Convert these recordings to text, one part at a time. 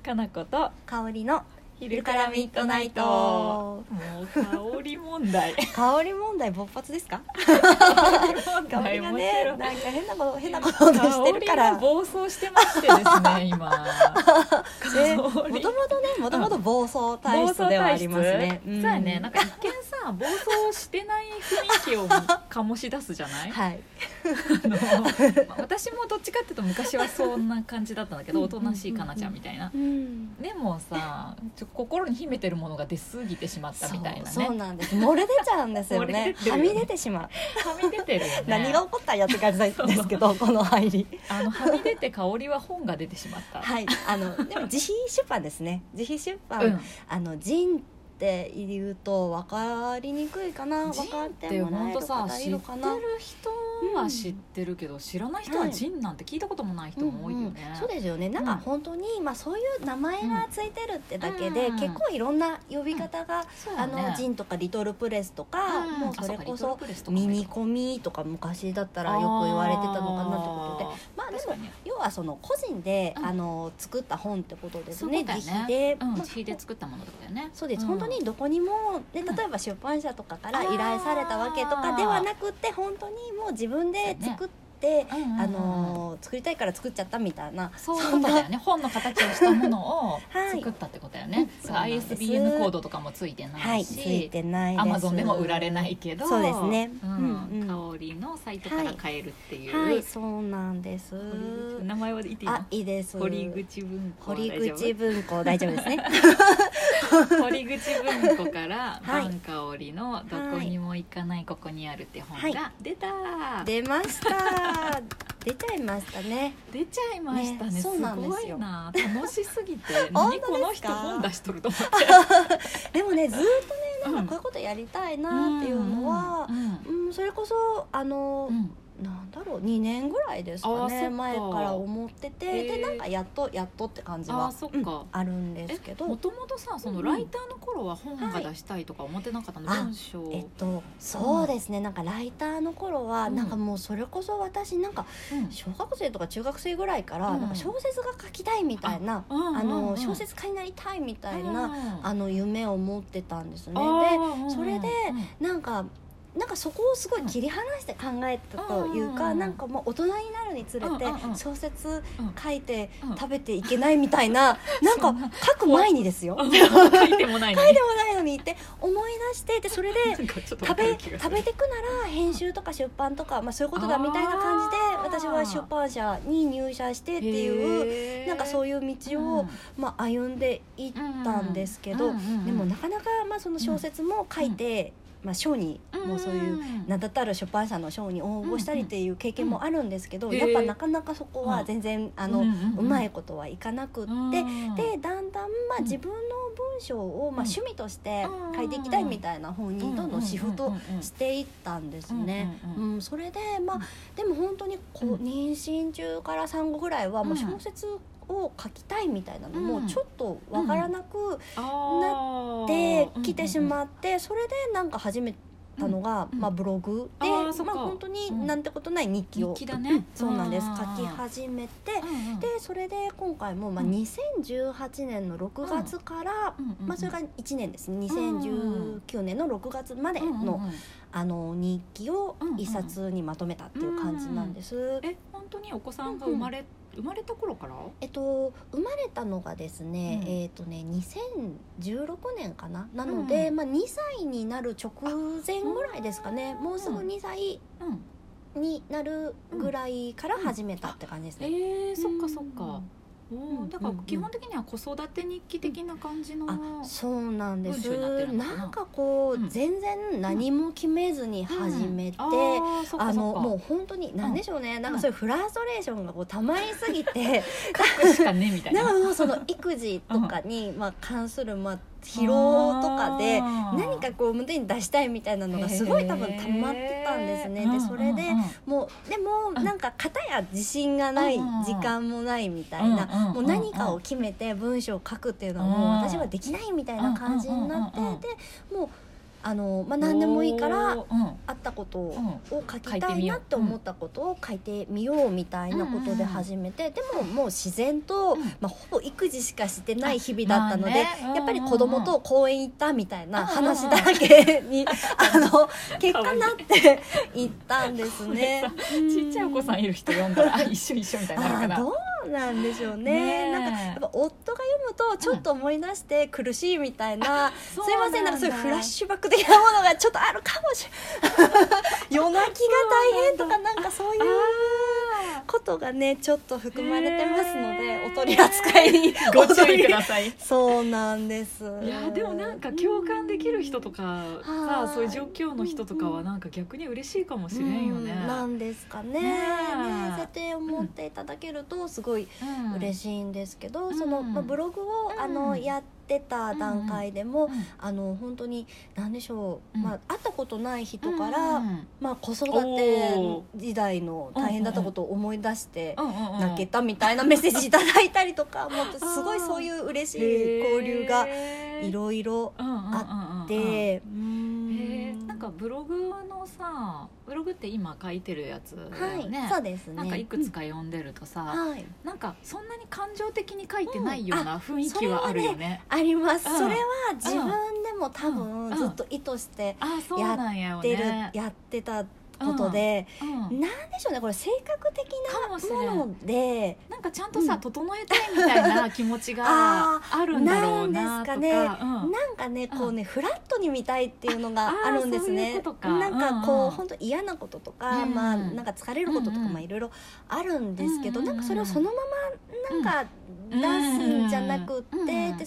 かなこと。香りの昼からミッドナイト。もう香り問題。香り問題勃発ですか？問香りがねなんか変なこと変なことをしてるから。香りが暴走してましてですね今。ねもともとねもともと暴走体質ではありますね。暴走体質そうやね。なんか一見さ暴走してない雰囲気を醸し出すじゃない？はい。あのまあ私もどっちかっていうと昔はそんな感じだったんだけどおとなしいかなちゃんみたいな。うん。でもさちょ心に秘めてるものが出過ぎてしまったみたいなそうそうねなんです。漏れ出ちゃうんです よね。はみ出てしまう。はみ出てるよね。何が起こったんやって感じですけどこの入り。あのはみ出て香りは本が出てしまった、はい。あのでも自費出版ですね。自費出版、うん。あのジンって言うと分かりにくいかな。分かっててもらえる本当さ方い知ってるるかな人は知ってるけど、知らない人はジンなんて聞いたこともない人も多いよね、うんうんそうですよね。なんかうん本当に、まあ、そういう名前がついてるってだけで、うん。結構いろんな呼び方が、うだね。のジンとかリトルプレスとか、うん。もうそれこそミニコミとか昔だったらよく言われてたのかなってことで。まあでも要はその個人で、うん。あの作った本ってことですね。自費で、うん、まあ自費で作ったものだよね。そうです、ん。本当にどこにも、ね、うん。例えば出版社とかから依頼されたわけとかではなくて本当にもう自分で作って、うんうんうんあのー作りたいから作っちゃったみたいな。そういうことだよね。本の形をしたものを はい。作ったってことだよね、うん。だからそうなんです。ISBN コードとかもついてなはいいついし、てないアマゾンでも売られないけど。そうですね。うん。うんうん。香りのサイトから買えるっていう、はいそうなんです。名前は言っていいの？あいいです。堀口文庫堀口文庫大丈夫ですね。堀口文庫から「はい。バン香りのどこにも行かないここにある」って本はが出た、出ました出ちゃいましたね。出ちゃいましたね。ねそうなんですよ。いな。楽しすぎて。本何この人本出しとると思って。でもねずっとねなんかこういうことやりたいなっていうのはう、ん。うん、それこそあの、うんなんだろう2年ぐらいですかね前から思っててでなんかやっとやっとって感じあはーそっか。うんあるんですけど。もともとさそのライターの頃は本が出したいとか思ってなかったの、はい。文章。えっとそうですね。なんかライターの頃は、うん。なんかもうそれこそ私なんかうん。小学生とか中学生ぐらいから、うん。なんか小説が書きたいみたいな、うんあの小説家になりたいみたいな、うん。あの夢を持ってたんですね。ででそれでなんかなんかそこをすごい切り離して考えたというか、うんなんかもう大人になるにつれてうんうんうん小説うん書いてうん食べていけないみたいな、なんか書く前にですよ。書いてもないのに。って思い出してでそれで食べ食べてくなら編集とか出版とか、まあ、そういうことだみたいな感じで私は出版社に入社してっていうなんかそういう道を、まあ、歩んでいったんですけど、うんうんうん。でもなかなかまあその小説も書いて、まあ、賞にもうそういう名だたる出版社の賞に応募したりっていう経験もあるんですけど、やっぱなかなかそこは全然、あの、うまいこことはいかなくって、うん。でだんだんまあうん自分の文章をまあ趣味として書いていきたいみたいな方にどんどんシフトしていったんですね。うんそれでまあでも本当にこううん。妊娠中から産後ぐらいはもう小説を書きたいみたいなのもちょっとわからなくなできてしまってそれでなんか始めたのが、うんまあ、ブログで、まあ、本当になんてことない日記を、そうなんです。書き始めてでそれで今回も、まあ、うん。2018年の6月から、まあ、それが1年です。ね2019年の6月までの,、あの日記を一冊にまとめたっていう感じなんです。え本当にお子さんが生まれ生まれた頃から？えっと、生まれたのがですね、うん。えっとね2016年かな？なので、うん。まあ、2歳になる直前ぐらいですかね。もうすぐ2歳うん。になるぐらいから始めたって感じですえね。ーそっかそっか。おうんーだから基本的には子育て日記的な感じのあそうなんです。なんかこう、うん。全然何も決めずに始めて、うん。あのもう本当に何でしょうね、なんかそういうフラストレーションがこうたまりすぎて、書くしかねみたいな。なんかもうその育児とかに、まあ、関する、まあ、疲労とかで何かこう胸に出したいみたいなのがすごい多分溜まってたんですね。でそれでもうでもなんか片や自信がないうん時間もないみたいなもう何かを決めて文章を書くっていうのはもう私はできないみたいな感じになってでもうあの、まあ、何でもいいからあったことを書きたいなって思ったことを書いてみようみたいなことで始めて、でももう自然と、うん。まあ、ほぼ育児しかしてない日々だったので、やっぱり子供と公園行ったみたいなうん。話だけに、あの結果なっていったんですね。ちっちゃいお子さんいる人読んだらあ一緒一緒みたいになるかななんでしょうね。なんかやっぱ夫が読むとちょっと思い出して苦しいみたいな、そうすいませんなんかそういうフラッシュバック的なものがちょっとあるかもしれない。夜泣きが大変とかなんかそういうことがねちょっと含まれてますので、お取り扱いにご注意ください。そうなんです。いやでもなんか共感できる人とかはい。さそういう状況の人とかはなんか逆に嬉しいかもしれんよね。うん。なんですかね。ねね思っていただけるとすごいうん。嬉しいんですけど、うん。その、まあ、ブログを、うん。あのやってた段階でも、うんあの本当に何でしょう、うん。まあ、会ったことない人から、うんまあ、子育てお時代の大変だったことを思い出してうんうんうん。泣けたみたいなメッセージいただいたりとか もうすごいそういう嬉しい交流がいろいろああで、うんかブログのさブログって今書いてるやつだはい、よね、そうですね。なんかいくつか読んでるとさ、はい、なんかそんなに感情的に書いてないような雰囲気はあるよね。あります、うん。それは自分でも多うん。分ずっと意図してあそうなんやってる、ね。やってたことで、うんなんでしょうねこれ性格的なもので。なんかちゃんとさ、うん。整えたいみたいな気持ちがああるんだろうななんとか。ですかね。うん。なんかねこうね、フラットに見たいっていうのがあるんですね。なんかこう、うんうん。本当嫌なこととか、うんまあなんか疲れることとか、うんうん。まあいろいろあるんですけど、うんうんうんなんかそれをそのままなんか出すんじゃなくって、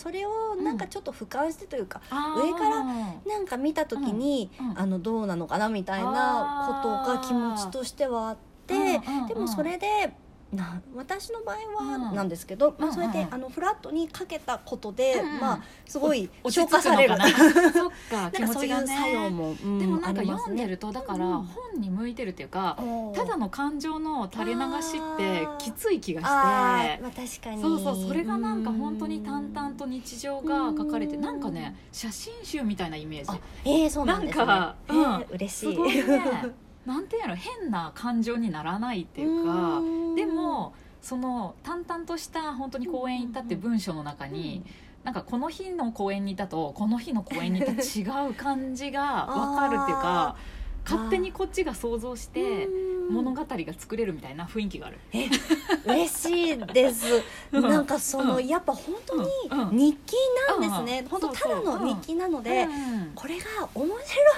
それをなんかちょっと俯瞰してというか、あー。上からなんか見た時に、うん。うん。あのどうなのかなみたいなことが気持ちとしてはあって、うんうんうん。でもそれでな私の場合はうん。なんですけど、まあ、うんうんそれであのフラットにかけたことで、うんうん。まあ、すごい落消化される。そっか 気かそういう持ちがね。作用も、うんでもなんか読んでるとだからうん。本に向いてるっていうか、おー。ただの感情の垂れ流しってきつい気がして。まあ、確かに。そうそうそれがなんか本当に淡々と日常が書かれてうん。なんかね写真集みたいなイメージ。あえー、そうなんですね。なんかえー嬉しい。すごいね なんていうの変な感情にならないっていうかうん。でもその淡々とした本当に公園行ったって文章の中に、なんかこの日の公園にいたとこの日の公園にいたと違う感じが分かるっていうか勝手にこっちが想像してうん物語が作れるみたいな雰囲気がある。嬉しいです。うん。なんかその、うん。やっぱ本当うんうん。に日記なんですね、うん本当ただの日記なので、うんこれが面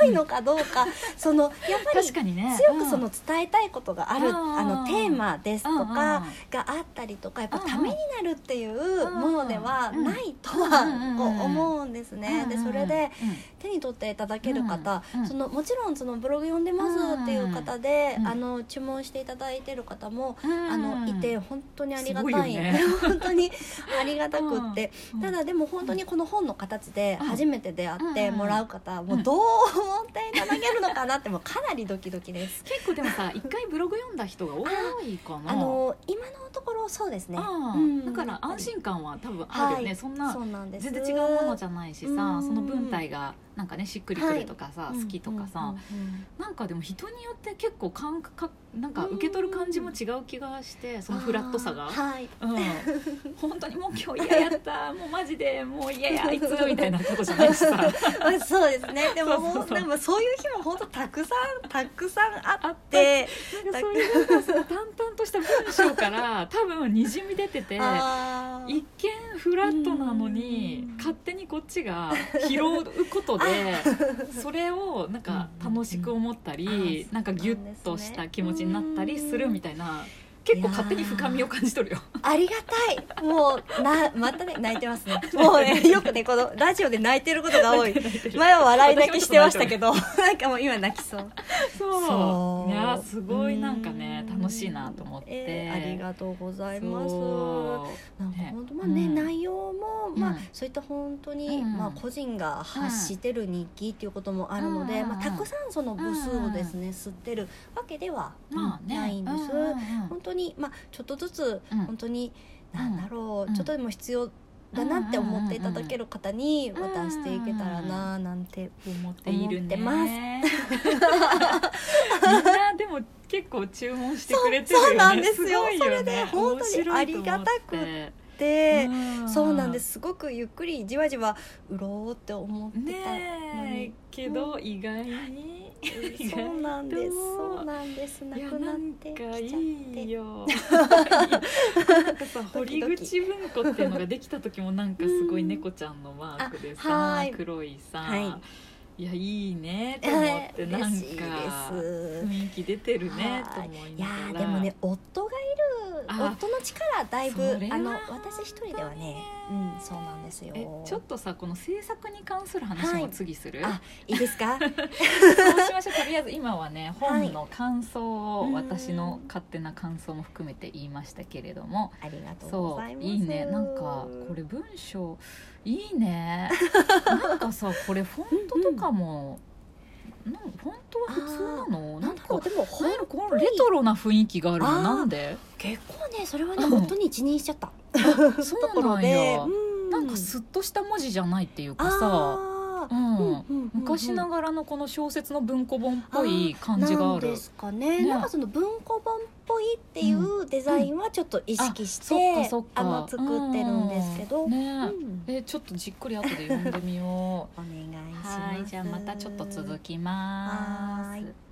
白いのかどうか、そのやっぱり強くその伝えたいことがある、うんあのテーマですとかうんうんがあったりとかやっぱうんうん。ためになるっていうものではないとうんうんうんは思うんですね。でそれでうん。手に取っていただける方、うんうんそのもちろんそのブログ読んでますっていう方で、うん。あの注文していただいてる方も、うん。あのいて本当にありがたい。よね。本当にありがたくって、うん。ただでも本当にこの本の形でうん。初めて出会ってもらう方、もうどう思っていただけるのかなってもうかなりドキドキです。結構でもさ一回ブログ読んだ人が多いかな。あの今のところそうですね。だから安心感は多分あるよね、はい。そんなそうなんです。全然違うものじゃないしさうんその文体がなんかねしっくりくるとかさ、うん好きとかさ、うんうんうんなんかでも人によって結構感覚なんか受け取る感じも違う気がしてそのフラットさが。はい。うん、本当にもう今日嫌やった。もうマジでもう嫌やあいつみたいなことじゃないしさ。まあそうですね。でもそうでもそういう日も本当たくさんたくさんあって、なんかそういうなんかその淡々とした文章から多分にじみ出てて一見フラットなのにうん。勝手にこっちが拾うことでそれをなんか楽しく思ったりうん。なんかギュッとした気持ちになったりするみたいな結構勝手に深みを感じ取るよ。ありがたい。もうなまたね泣いてますね。もうねよくねこのラジオで泣いてることが多い。前は笑い泣きしてましたけど、なんかもう今泣きそう。そう。いやすごいなんかねうん。楽しいなと思って、えーありがとうございます。なんかね。本当まあね、うん。内容もまあ、うん。そういった本当に、うん。まあ個人が発してる日記っていうこともあるので、うん。まあたくさんその部数をですね、吸ってるわけではないんです。本当にまあちょっとずつうん。本当に、なんだろう、うん。ちょっとでも必要だなって思っていただける方に渡していけたらななんて思っているねます みんなでも結構注文してくれてるよね。そうなんですよ。ごいそれでね本当にありがたくで、ん。そうなんです。すごくゆっくりじわじわ売ろうって思ってたのに、けど意外にそうなんです。とそうなんです。なくなっなんかてきいいよ。なんかさ堀口文庫っていうのができた時もなんかすごい猫ちゃんのマークで あさはい。黒いさ、はいい、やいいねと思ってなんか雰囲気出てるねとはい。思いいやながら。ーでもね夫がいるあ夫の力だいぶあの私一人ではねうんそうなんですよ。えちょっとさこの制作に関する話もはい。次する、あいいですか？そうしましょう。とりあえず今はねはい。本の感想を、うん私の勝手な感想も含めて言いましたけれども。ありがとうごそざいうます。いいね。なんかこれ文章いいね。なんかさこれフォントとかも、なんフォントは普通なの？なんかでもほんこのレトロな雰囲気があるの？なんで？結構ねそれはねうん。夫に一任しちゃった。そうなんでや、うん。なんかスッとした文字じゃないっていうかさうん。うんうんうん昔ながらのこの小説の文庫本っぽい感じがある。なんですかね。ね。なんかその文庫本っぽいっていうデザインはちょっと意識しあそっかてそっか。あの作ってるんですけど、うん。ねうん。えちょっとじっくり後で読んでみよ お願いしうます。はいじゃあまたちょっと続きます